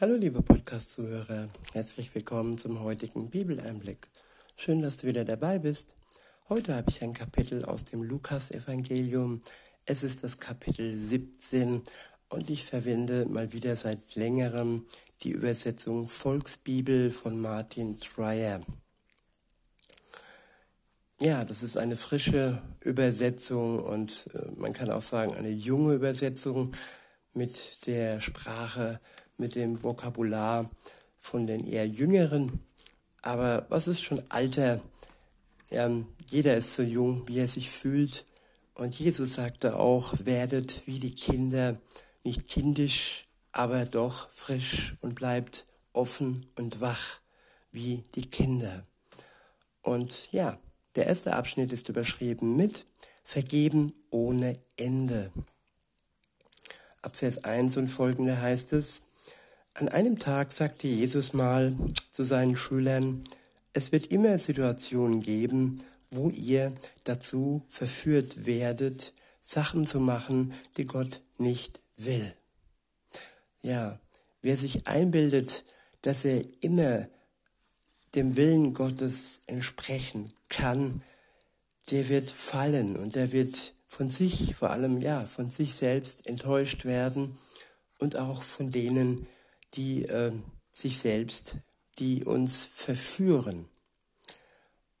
Hallo liebe Podcast-Zuhörer, herzlich willkommen zum heutigen Bibeleinblick. Schön, dass du wieder dabei bist. Heute habe ich ein Kapitel aus dem Lukas-Evangelium. Es ist das Kapitel 17 und ich verwende mal wieder seit längerem die Übersetzung Volksbibel von Martin Dreyer. Ja, das ist eine frische Übersetzung und äh, man kann auch sagen eine junge Übersetzung mit der Sprache, mit dem Vokabular von den eher jüngeren. Aber was ist schon Alter? Ja, jeder ist so jung, wie er sich fühlt. Und Jesus sagte auch, werdet wie die Kinder, nicht kindisch, aber doch frisch und bleibt offen und wach wie die Kinder. Und ja, der erste Abschnitt ist überschrieben mit Vergeben ohne Ende. Ab Vers 1 und folgende heißt es, an einem Tag sagte Jesus mal zu seinen Schülern, es wird immer Situationen geben, wo ihr dazu verführt werdet, Sachen zu machen, die Gott nicht will. Ja, wer sich einbildet, dass er immer dem Willen Gottes entsprechen kann, der wird fallen und der wird von sich, vor allem ja, von sich selbst enttäuscht werden und auch von denen, die äh, sich selbst, die uns verführen.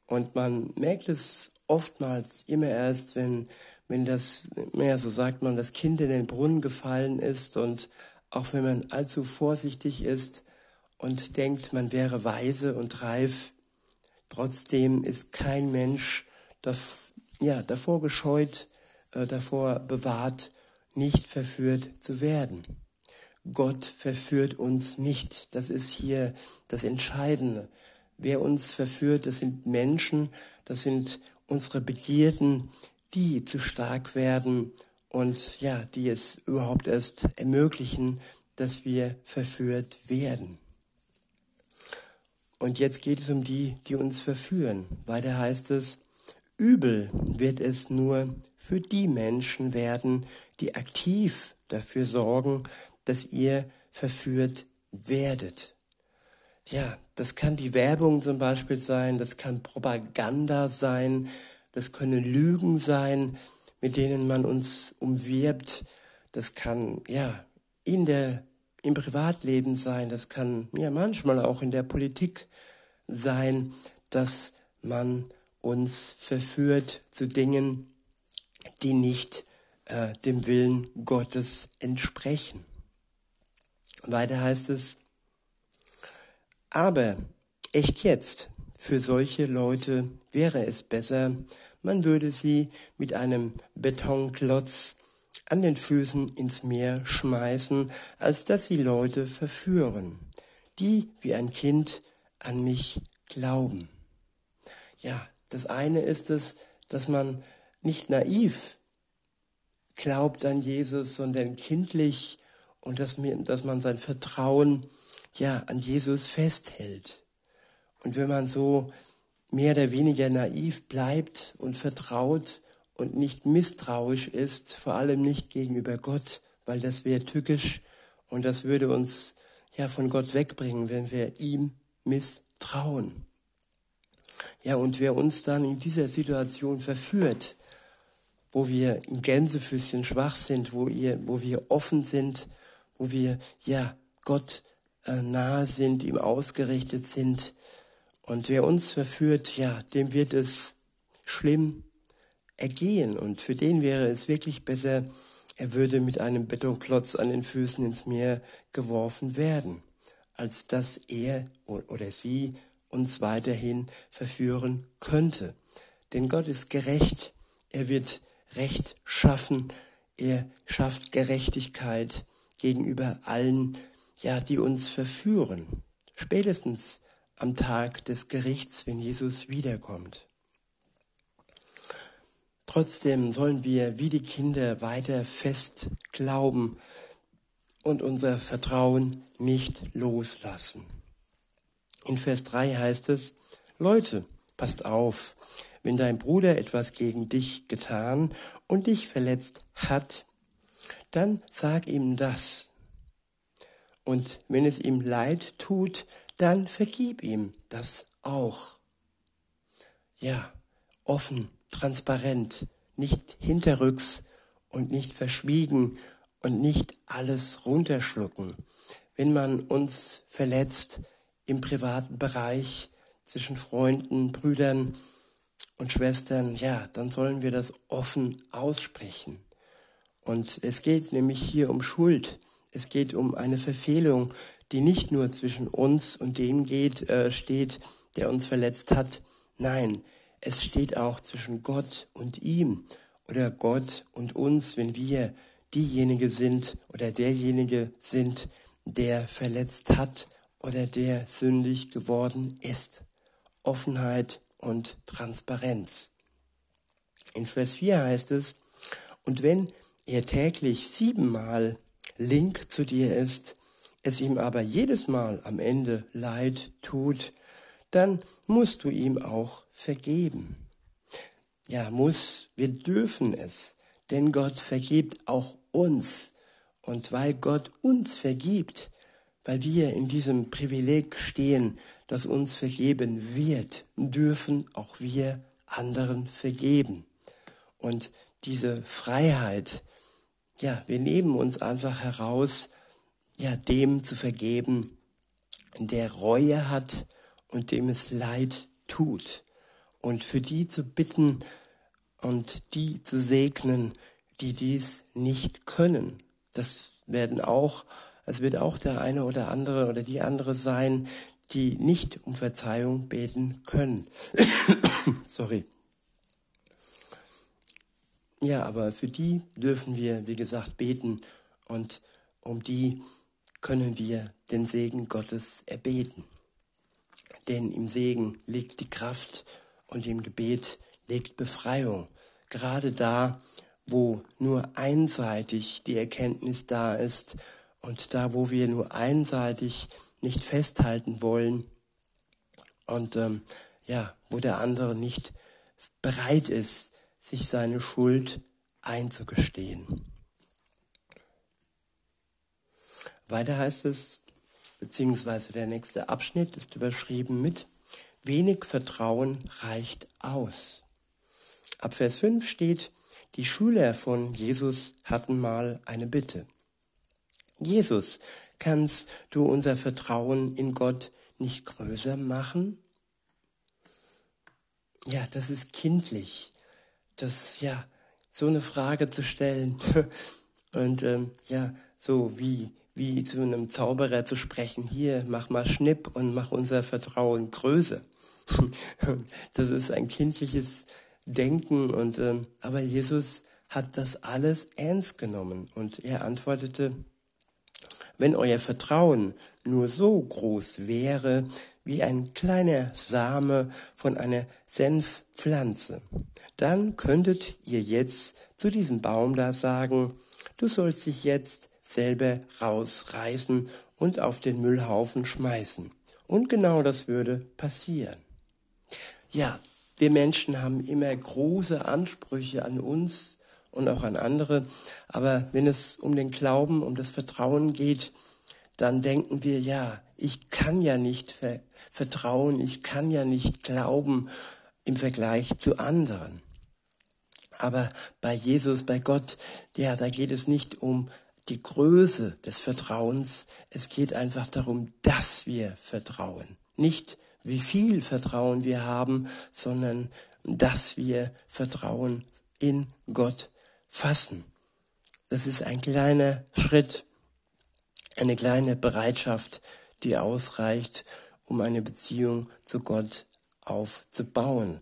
Und man merkt es oftmals immer erst, wenn, wenn das, ja, so sagt man, das Kind in den Brunnen gefallen ist und auch wenn man allzu vorsichtig ist und denkt, man wäre weise und reif, trotzdem ist kein Mensch das, ja, davor gescheut, äh, davor bewahrt, nicht verführt zu werden. Gott verführt uns nicht. Das ist hier das Entscheidende. Wer uns verführt, das sind Menschen, das sind unsere Begierden, die zu stark werden und ja, die es überhaupt erst ermöglichen, dass wir verführt werden. Und jetzt geht es um die, die uns verführen. Weiter heißt es, übel wird es nur für die Menschen werden, die aktiv dafür sorgen, dass ihr verführt werdet. Ja, das kann die Werbung zum Beispiel sein, das kann Propaganda sein, das können Lügen sein, mit denen man uns umwirbt. Das kann, ja, in der, im Privatleben sein, das kann, ja, manchmal auch in der Politik sein, dass man uns verführt zu Dingen, die nicht äh, dem Willen Gottes entsprechen. Weiter heißt es, aber echt jetzt, für solche Leute wäre es besser, man würde sie mit einem Betonklotz an den Füßen ins Meer schmeißen, als dass sie Leute verführen, die wie ein Kind an mich glauben. Ja, das eine ist es, dass man nicht naiv glaubt an Jesus, sondern kindlich und dass, mir, dass man sein Vertrauen ja an Jesus festhält. Und wenn man so mehr oder weniger naiv bleibt und vertraut und nicht misstrauisch ist, vor allem nicht gegenüber Gott, weil das wäre tückisch und das würde uns ja von Gott wegbringen, wenn wir ihm misstrauen. Ja, und wer uns dann in dieser Situation verführt, wo wir im Gänsefüßchen schwach sind, wo, ihr, wo wir offen sind wo wir ja Gott äh, nahe sind, ihm ausgerichtet sind. Und wer uns verführt, ja, dem wird es schlimm ergehen. Und für den wäre es wirklich besser, er würde mit einem Betonklotz an den Füßen ins Meer geworfen werden, als dass er oder sie uns weiterhin verführen könnte. Denn Gott ist gerecht, er wird Recht schaffen, er schafft Gerechtigkeit gegenüber allen, ja, die uns verführen. Spätestens am Tag des Gerichts, wenn Jesus wiederkommt. Trotzdem sollen wir wie die Kinder weiter fest glauben und unser Vertrauen nicht loslassen. In Vers 3 heißt es, Leute, passt auf, wenn dein Bruder etwas gegen dich getan und dich verletzt hat, dann sag ihm das. Und wenn es ihm leid tut, dann vergib ihm das auch. Ja, offen, transparent, nicht hinterrücks und nicht verschwiegen und nicht alles runterschlucken. Wenn man uns verletzt im privaten Bereich zwischen Freunden, Brüdern und Schwestern, ja, dann sollen wir das offen aussprechen. Und es geht nämlich hier um Schuld. Es geht um eine Verfehlung, die nicht nur zwischen uns und dem geht, äh, steht, der uns verletzt hat. Nein, es steht auch zwischen Gott und ihm oder Gott und uns, wenn wir diejenige sind oder derjenige sind, der verletzt hat oder der sündig geworden ist. Offenheit und Transparenz. In Vers 4 heißt es, und wenn er täglich siebenmal link zu dir ist, es ihm aber jedes Mal am Ende leid tut, dann musst du ihm auch vergeben. Ja, muss, wir dürfen es, denn Gott vergibt auch uns. Und weil Gott uns vergibt, weil wir in diesem Privileg stehen, das uns vergeben wird, dürfen auch wir anderen vergeben. Und diese Freiheit, ja, wir nehmen uns einfach heraus, ja, dem zu vergeben, der Reue hat und dem es leid tut. Und für die zu bitten und die zu segnen, die dies nicht können. Das werden auch, es wird auch der eine oder andere oder die andere sein, die nicht um Verzeihung beten können. Sorry. Ja, aber für die dürfen wir, wie gesagt, beten und um die können wir den Segen Gottes erbeten. Denn im Segen liegt die Kraft und im Gebet liegt Befreiung. Gerade da, wo nur einseitig die Erkenntnis da ist und da, wo wir nur einseitig nicht festhalten wollen und ähm, ja, wo der andere nicht bereit ist, sich seine Schuld einzugestehen. Weiter heißt es, beziehungsweise der nächste Abschnitt ist überschrieben mit Wenig Vertrauen reicht aus. Ab Vers 5 steht, die Schüler von Jesus hatten mal eine Bitte. Jesus, kannst du unser Vertrauen in Gott nicht größer machen? Ja, das ist kindlich, das ja so eine Frage zu stellen und ähm, ja so wie wie zu einem Zauberer zu sprechen. Hier, mach mal Schnipp und mach unser Vertrauen größer. das ist ein kindliches Denken und ähm, aber Jesus hat das alles ernst genommen und er antwortete, wenn euer Vertrauen nur so groß wäre wie ein kleiner Same von einer Senfpflanze, dann könntet ihr jetzt zu diesem Baum da sagen, du sollst dich jetzt selber rausreißen und auf den Müllhaufen schmeißen. Und genau das würde passieren. Ja, wir Menschen haben immer große Ansprüche an uns und auch an andere. Aber wenn es um den Glauben, um das Vertrauen geht, dann denken wir, ja, ich kann ja nicht ver vertrauen, ich kann ja nicht glauben im Vergleich zu anderen. Aber bei Jesus, bei Gott, ja, da geht es nicht um die Größe des Vertrauens. Es geht einfach darum, dass wir vertrauen. Nicht wie viel Vertrauen wir haben, sondern dass wir Vertrauen in Gott fassen. Das ist ein kleiner Schritt, eine kleine Bereitschaft, die ausreicht, um eine Beziehung zu Gott aufzubauen.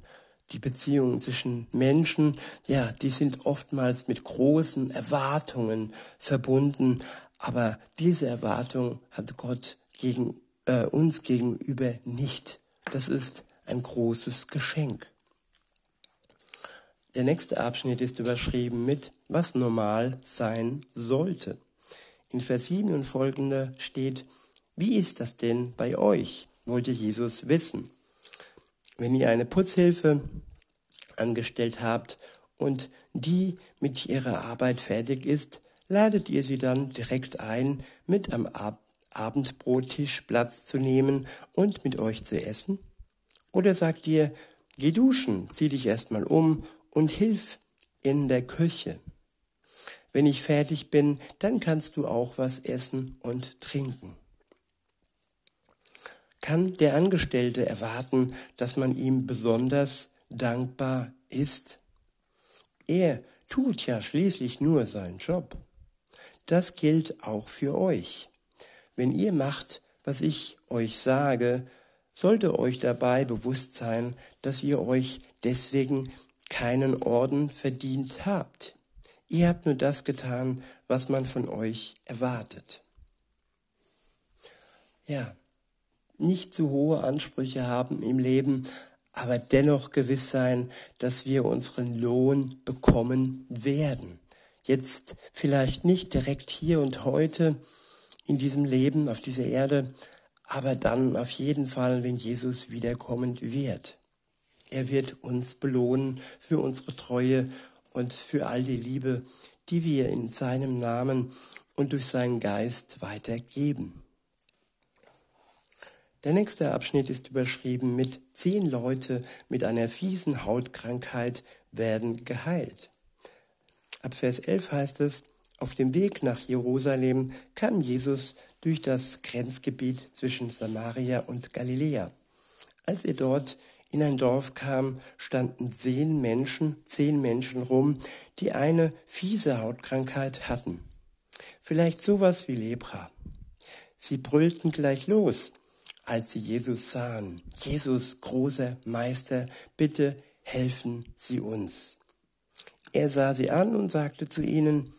Die Beziehungen zwischen Menschen, ja, die sind oftmals mit großen Erwartungen verbunden, aber diese Erwartung hat Gott gegen äh, uns gegenüber nicht. Das ist ein großes Geschenk. Der nächste Abschnitt ist überschrieben mit, was normal sein sollte. In Vers 7 und folgende steht, wie ist das denn bei euch? wollte Jesus wissen. Wenn ihr eine Putzhilfe angestellt habt und die mit ihrer Arbeit fertig ist, ladet ihr sie dann direkt ein, mit am Ab Abendbrottisch Platz zu nehmen und mit euch zu essen? Oder sagt ihr, geh duschen, zieh dich erstmal um und hilf in der Küche. Wenn ich fertig bin, dann kannst du auch was essen und trinken. Kann der Angestellte erwarten, dass man ihm besonders dankbar ist? Er tut ja schließlich nur seinen Job. Das gilt auch für euch. Wenn ihr macht, was ich euch sage, sollte euch dabei bewusst sein, dass ihr euch deswegen keinen Orden verdient habt. Ihr habt nur das getan, was man von euch erwartet. Ja, nicht zu hohe Ansprüche haben im Leben, aber dennoch gewiss sein, dass wir unseren Lohn bekommen werden. Jetzt vielleicht nicht direkt hier und heute in diesem Leben auf dieser Erde, aber dann auf jeden Fall, wenn Jesus wiederkommen wird. Er wird uns belohnen für unsere Treue und für all die Liebe, die wir in seinem Namen und durch seinen Geist weitergeben. Der nächste Abschnitt ist überschrieben mit zehn Leute mit einer fiesen Hautkrankheit werden geheilt. Ab Vers 11 heißt es, auf dem Weg nach Jerusalem kam Jesus durch das Grenzgebiet zwischen Samaria und Galiläa. Als er dort in ein Dorf kam, standen zehn Menschen, zehn Menschen rum, die eine fiese Hautkrankheit hatten. Vielleicht sowas wie Lepra. Sie brüllten gleich los, als sie Jesus sahen. Jesus, großer Meister, bitte helfen Sie uns. Er sah sie an und sagte zu ihnen,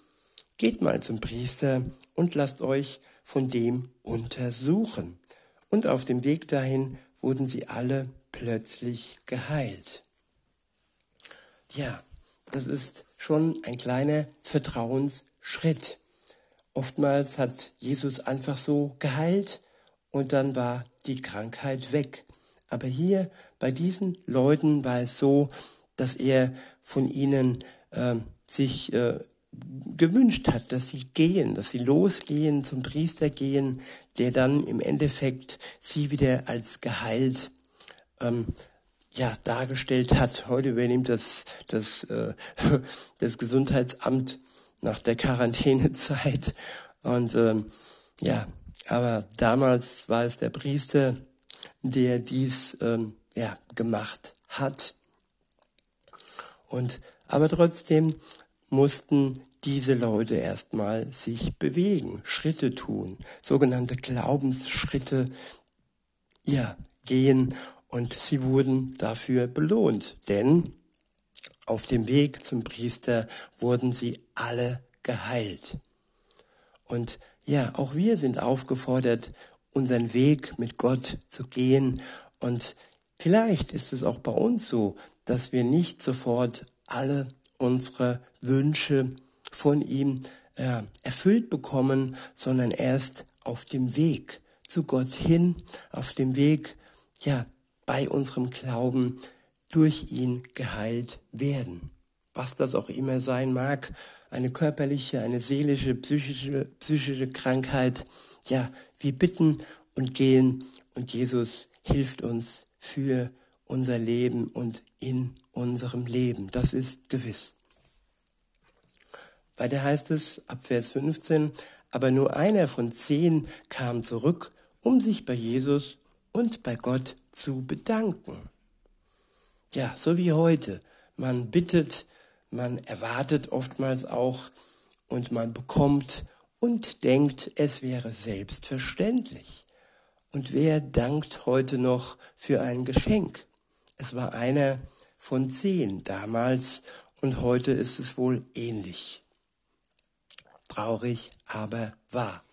Geht mal zum Priester und lasst euch von dem untersuchen. Und auf dem Weg dahin wurden sie alle plötzlich geheilt. Ja, das ist schon ein kleiner Vertrauensschritt. Oftmals hat Jesus einfach so geheilt und dann war die Krankheit weg. Aber hier bei diesen Leuten war es so, dass er von ihnen äh, sich äh, gewünscht hat, dass sie gehen, dass sie losgehen, zum Priester gehen, der dann im Endeffekt sie wieder als geheilt ähm, ja, dargestellt hat. Heute übernimmt das, das, äh, das Gesundheitsamt nach der Quarantänezeit. Und ähm, ja, aber damals war es der Priester, der dies ähm, ja, gemacht hat. Und aber trotzdem mussten diese Leute erstmal sich bewegen, Schritte tun, sogenannte Glaubensschritte, ja, gehen und sie wurden dafür belohnt, denn auf dem Weg zum Priester wurden sie alle geheilt. Und ja, auch wir sind aufgefordert, unseren Weg mit Gott zu gehen. Und vielleicht ist es auch bei uns so, dass wir nicht sofort alle unsere Wünsche von ihm äh, erfüllt bekommen, sondern erst auf dem Weg zu Gott hin, auf dem Weg, ja, bei unserem Glauben durch ihn geheilt werden. Was das auch immer sein mag, eine körperliche, eine seelische, psychische, psychische Krankheit. Ja, wir bitten und gehen und Jesus hilft uns für unser Leben und in unserem Leben. Das ist gewiss. Weiter heißt es ab Vers 15, aber nur einer von zehn kam zurück, um sich bei Jesus und bei Gott zu bedanken. Ja, so wie heute. Man bittet, man erwartet oftmals auch und man bekommt und denkt, es wäre selbstverständlich. Und wer dankt heute noch für ein Geschenk? Es war einer von zehn damals und heute ist es wohl ähnlich. Traurig, aber wahr.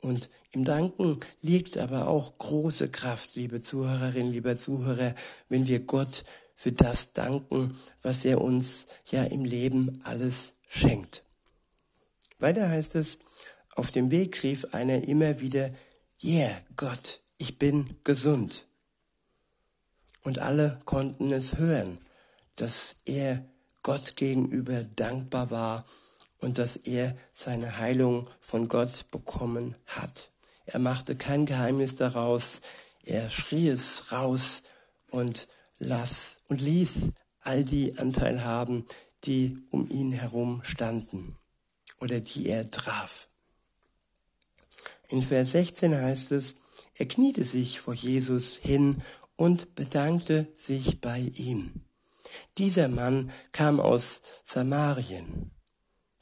Und im Danken liegt aber auch große Kraft, liebe Zuhörerinnen, lieber Zuhörer, wenn wir Gott für das danken, was er uns ja im Leben alles schenkt. Weiter heißt es, auf dem Weg rief einer immer wieder, Yeah, Gott, ich bin gesund. Und alle konnten es hören, dass er Gott gegenüber dankbar war und dass er seine Heilung von Gott bekommen hat. Er machte kein Geheimnis daraus. Er schrie es raus und las und ließ all die Anteil haben, die um ihn herum standen oder die er traf. In Vers 16 heißt es, er kniete sich vor Jesus hin und bedankte sich bei ihm. Dieser Mann kam aus Samarien.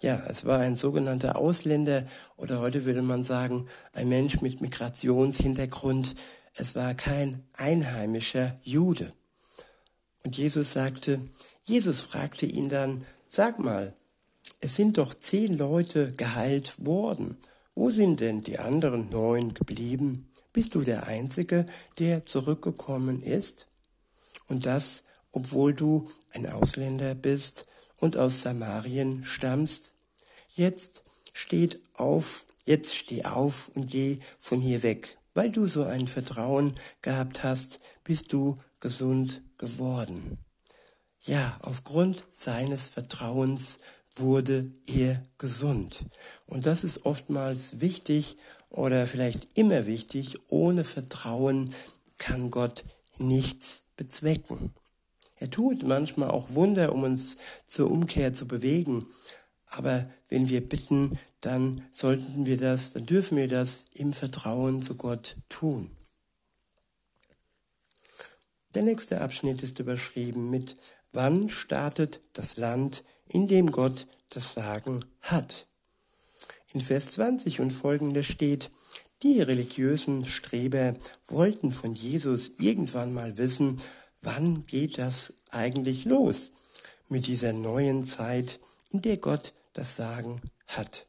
Ja, es war ein sogenannter Ausländer oder heute würde man sagen, ein Mensch mit Migrationshintergrund. Es war kein einheimischer Jude. Und Jesus sagte, Jesus fragte ihn dann, sag mal, es sind doch zehn Leute geheilt worden. Wo sind denn die anderen neun geblieben? Bist du der Einzige, der zurückgekommen ist? Und das, obwohl du ein Ausländer bist und aus Samarien stammst? Jetzt steht auf, jetzt steh auf und geh von hier weg. Weil du so ein Vertrauen gehabt hast, bist du gesund geworden. Ja, aufgrund seines Vertrauens wurde er gesund. Und das ist oftmals wichtig oder vielleicht immer wichtig. Ohne Vertrauen kann Gott nichts bezwecken. Er tut manchmal auch Wunder, um uns zur Umkehr zu bewegen. Aber wenn wir bitten, dann sollten wir das, dann dürfen wir das im Vertrauen zu Gott tun. Der nächste Abschnitt ist überschrieben mit Wann startet das Land, in dem Gott das Sagen hat? In Vers 20 und folgende steht, die religiösen Streber wollten von Jesus irgendwann mal wissen, wann geht das eigentlich los mit dieser neuen Zeit, in der Gott das Sagen hat.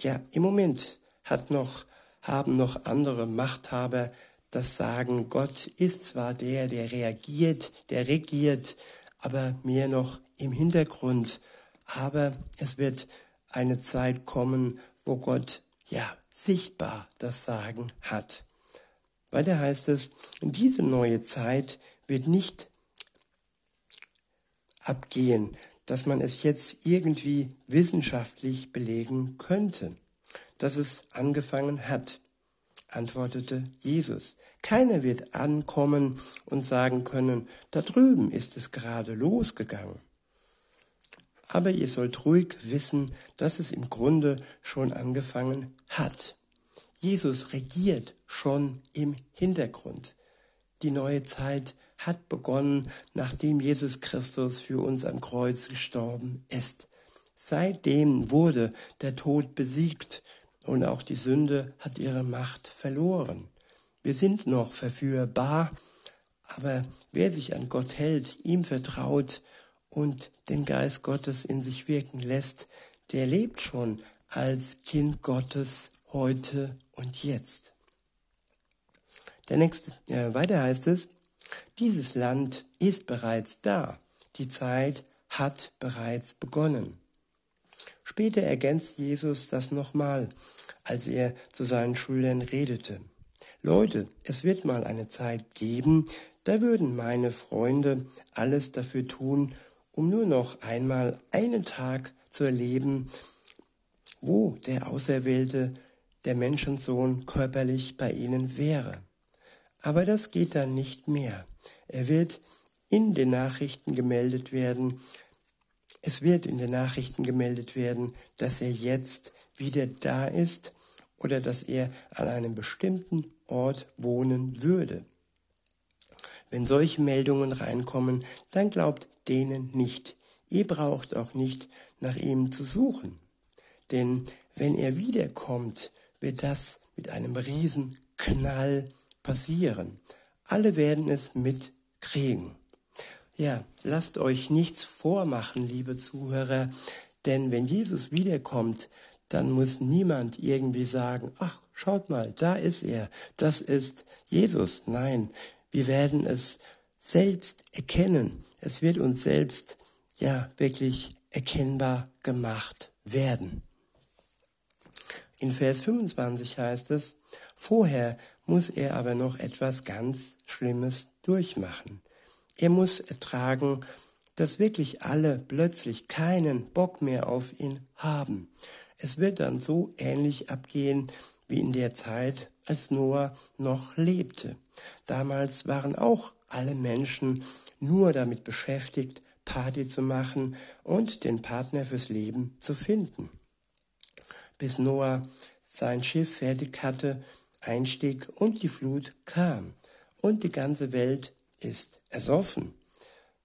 Ja, im Moment hat noch, haben noch andere Machthaber das Sagen, Gott ist zwar der, der reagiert, der regiert, aber mehr noch im Hintergrund. Aber es wird eine Zeit kommen, wo Gott ja sichtbar das Sagen hat. Weiter heißt es, diese neue Zeit wird nicht abgehen, dass man es jetzt irgendwie wissenschaftlich belegen könnte, dass es angefangen hat antwortete Jesus. Keiner wird ankommen und sagen können, da drüben ist es gerade losgegangen. Aber ihr sollt ruhig wissen, dass es im Grunde schon angefangen hat. Jesus regiert schon im Hintergrund. Die neue Zeit hat begonnen, nachdem Jesus Christus für uns am Kreuz gestorben ist. Seitdem wurde der Tod besiegt und auch die Sünde hat ihre Macht verloren. Wir sind noch verführbar, aber wer sich an Gott hält, ihm vertraut und den Geist Gottes in sich wirken lässt, der lebt schon als Kind Gottes heute und jetzt. Der nächste, äh, weiter heißt es, dieses Land ist bereits da. Die Zeit hat bereits begonnen. Später ergänzt Jesus das nochmal, als er zu seinen Schülern redete. Leute, es wird mal eine Zeit geben, da würden meine Freunde alles dafür tun, um nur noch einmal einen Tag zu erleben, wo der Auserwählte, der Menschensohn, körperlich bei ihnen wäre. Aber das geht dann nicht mehr. Er wird in den Nachrichten gemeldet werden, es wird in den Nachrichten gemeldet werden, dass er jetzt wieder da ist oder dass er an einem bestimmten Ort wohnen würde. Wenn solche Meldungen reinkommen, dann glaubt denen nicht. Ihr braucht auch nicht nach ihm zu suchen. Denn wenn er wiederkommt, wird das mit einem riesen Knall passieren. Alle werden es mitkriegen. Ja, lasst euch nichts vormachen, liebe Zuhörer, denn wenn Jesus wiederkommt, dann muss niemand irgendwie sagen, ach, schaut mal, da ist er, das ist Jesus. Nein, wir werden es selbst erkennen. Es wird uns selbst ja wirklich erkennbar gemacht werden. In Vers 25 heißt es, vorher muss er aber noch etwas ganz Schlimmes durchmachen. Er muss ertragen, dass wirklich alle plötzlich keinen Bock mehr auf ihn haben. Es wird dann so ähnlich abgehen wie in der Zeit, als Noah noch lebte. Damals waren auch alle Menschen nur damit beschäftigt, Party zu machen und den Partner fürs Leben zu finden. Bis Noah sein Schiff fertig hatte, einstieg und die Flut kam und die ganze Welt ist ersoffen.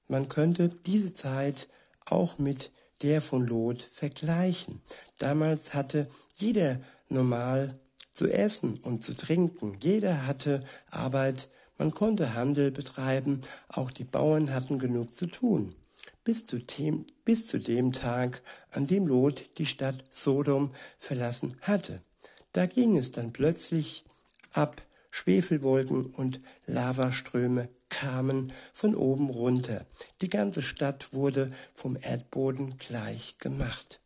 Man könnte diese Zeit auch mit der von Lot vergleichen. Damals hatte jeder normal zu essen und zu trinken. Jeder hatte Arbeit, man konnte Handel betreiben, auch die Bauern hatten genug zu tun. Bis zu, dem, bis zu dem Tag, an dem Lot die Stadt Sodom verlassen hatte. Da ging es dann plötzlich ab, Schwefelwolken und Lavaströme kamen von oben runter. Die ganze Stadt wurde vom Erdboden gleich gemacht.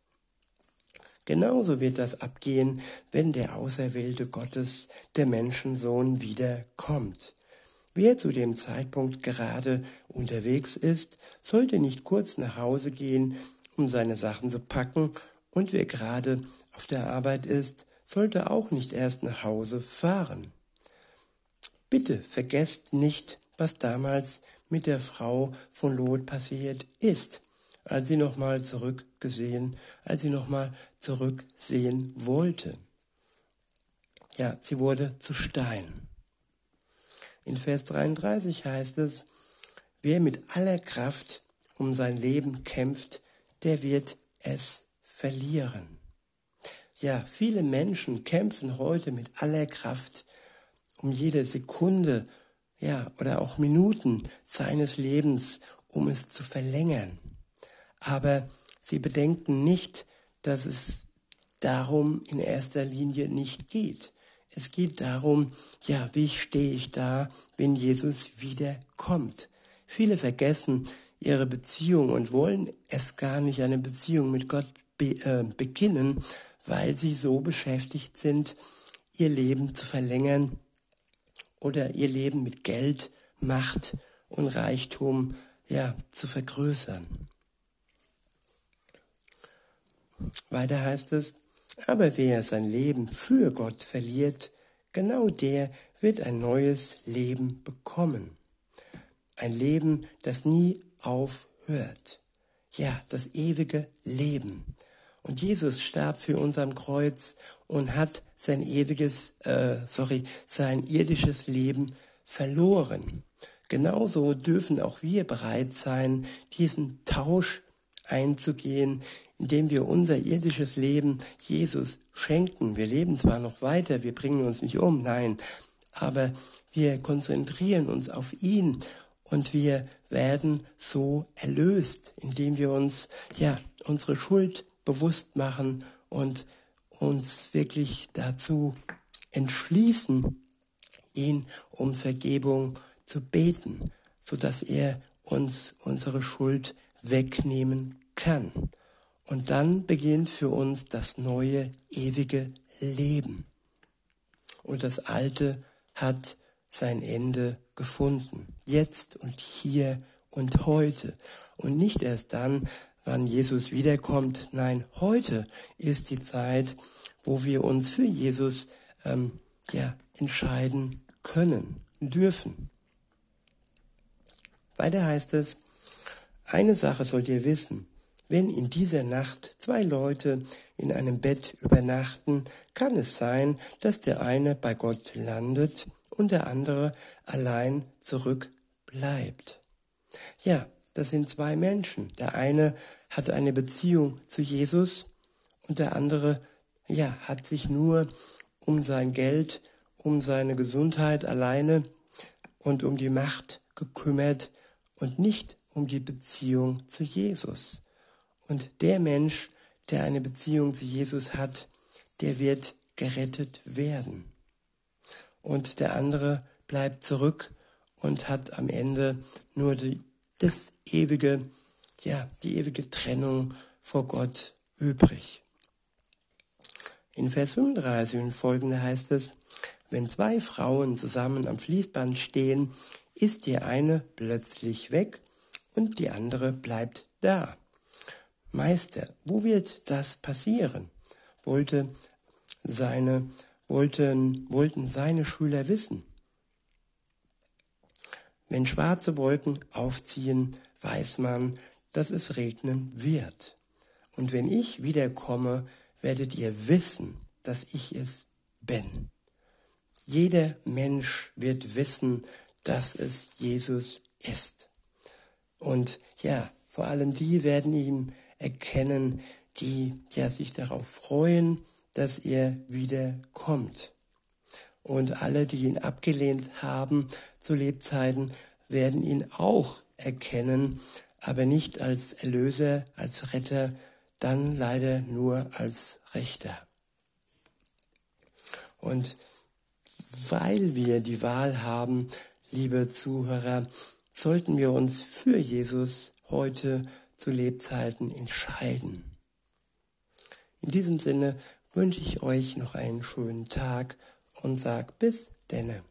Genauso wird das abgehen, wenn der Auserwählte Gottes, der Menschensohn, wiederkommt. Wer zu dem Zeitpunkt gerade unterwegs ist, sollte nicht kurz nach Hause gehen, um seine Sachen zu packen, und wer gerade auf der Arbeit ist, sollte auch nicht erst nach Hause fahren. Bitte vergesst nicht, was damals mit der Frau von Lot passiert ist, als sie nochmal zurückgesehen, als sie nochmal zurücksehen wollte. Ja, sie wurde zu Stein. In Vers 33 heißt es, wer mit aller Kraft um sein Leben kämpft, der wird es verlieren. Ja, viele Menschen kämpfen heute mit aller Kraft um jede Sekunde, ja, oder auch Minuten seines Lebens, um es zu verlängern. Aber sie bedenken nicht, dass es darum in erster Linie nicht geht. Es geht darum, ja, wie stehe ich da, wenn Jesus wiederkommt. Viele vergessen ihre Beziehung und wollen es gar nicht eine Beziehung mit Gott be äh, beginnen, weil sie so beschäftigt sind, ihr Leben zu verlängern oder ihr Leben mit Geld, Macht und Reichtum ja zu vergrößern. Weiter heißt es, aber wer sein Leben für Gott verliert, genau der wird ein neues Leben bekommen. Ein Leben, das nie aufhört. Ja, das ewige Leben. Und Jesus starb für uns am Kreuz und hat sein ewiges, äh, sorry, sein irdisches Leben verloren. Genauso dürfen auch wir bereit sein, diesen Tausch einzugehen, indem wir unser irdisches Leben Jesus schenken. Wir leben zwar noch weiter, wir bringen uns nicht um, nein, aber wir konzentrieren uns auf ihn und wir werden so erlöst, indem wir uns ja unsere Schuld bewusst machen und uns wirklich dazu entschließen, ihn um Vergebung zu beten, so dass er uns unsere Schuld wegnehmen kann. Und dann beginnt für uns das neue, ewige Leben. Und das alte hat sein Ende gefunden. Jetzt und hier und heute. Und nicht erst dann, wann Jesus wiederkommt. Nein, heute ist die Zeit, wo wir uns für Jesus ähm, ja, entscheiden können, dürfen. Weiter heißt es, eine Sache sollt ihr wissen, wenn in dieser Nacht zwei Leute in einem Bett übernachten, kann es sein, dass der eine bei Gott landet und der andere allein zurückbleibt. Ja, das sind zwei Menschen. Der eine hat eine Beziehung zu Jesus und der andere, ja, hat sich nur um sein Geld, um seine Gesundheit alleine und um die Macht gekümmert und nicht um die Beziehung zu Jesus. Und der Mensch, der eine Beziehung zu Jesus hat, der wird gerettet werden. Und der andere bleibt zurück und hat am Ende nur die das ewige, ja, die ewige Trennung vor Gott übrig. In Vers 35 und folgende heißt es, wenn zwei Frauen zusammen am Fließband stehen, ist die eine plötzlich weg und die andere bleibt da. Meister, wo wird das passieren? wollte seine wollten, wollten seine Schüler wissen. Wenn schwarze Wolken aufziehen, weiß man, dass es regnen wird. Und wenn ich wiederkomme, werdet ihr wissen, dass ich es bin. Jeder Mensch wird wissen, dass es Jesus ist. Und ja, vor allem die werden ihn erkennen, die ja sich darauf freuen, dass er wieder kommt. Und alle, die ihn abgelehnt haben zu Lebzeiten, werden ihn auch erkennen, aber nicht als Erlöser, als Retter, dann leider nur als Richter. Und weil wir die Wahl haben, liebe Zuhörer, sollten wir uns für Jesus heute zu Lebzeiten entscheiden. In diesem Sinne wünsche ich euch noch einen schönen Tag und sag bis denne.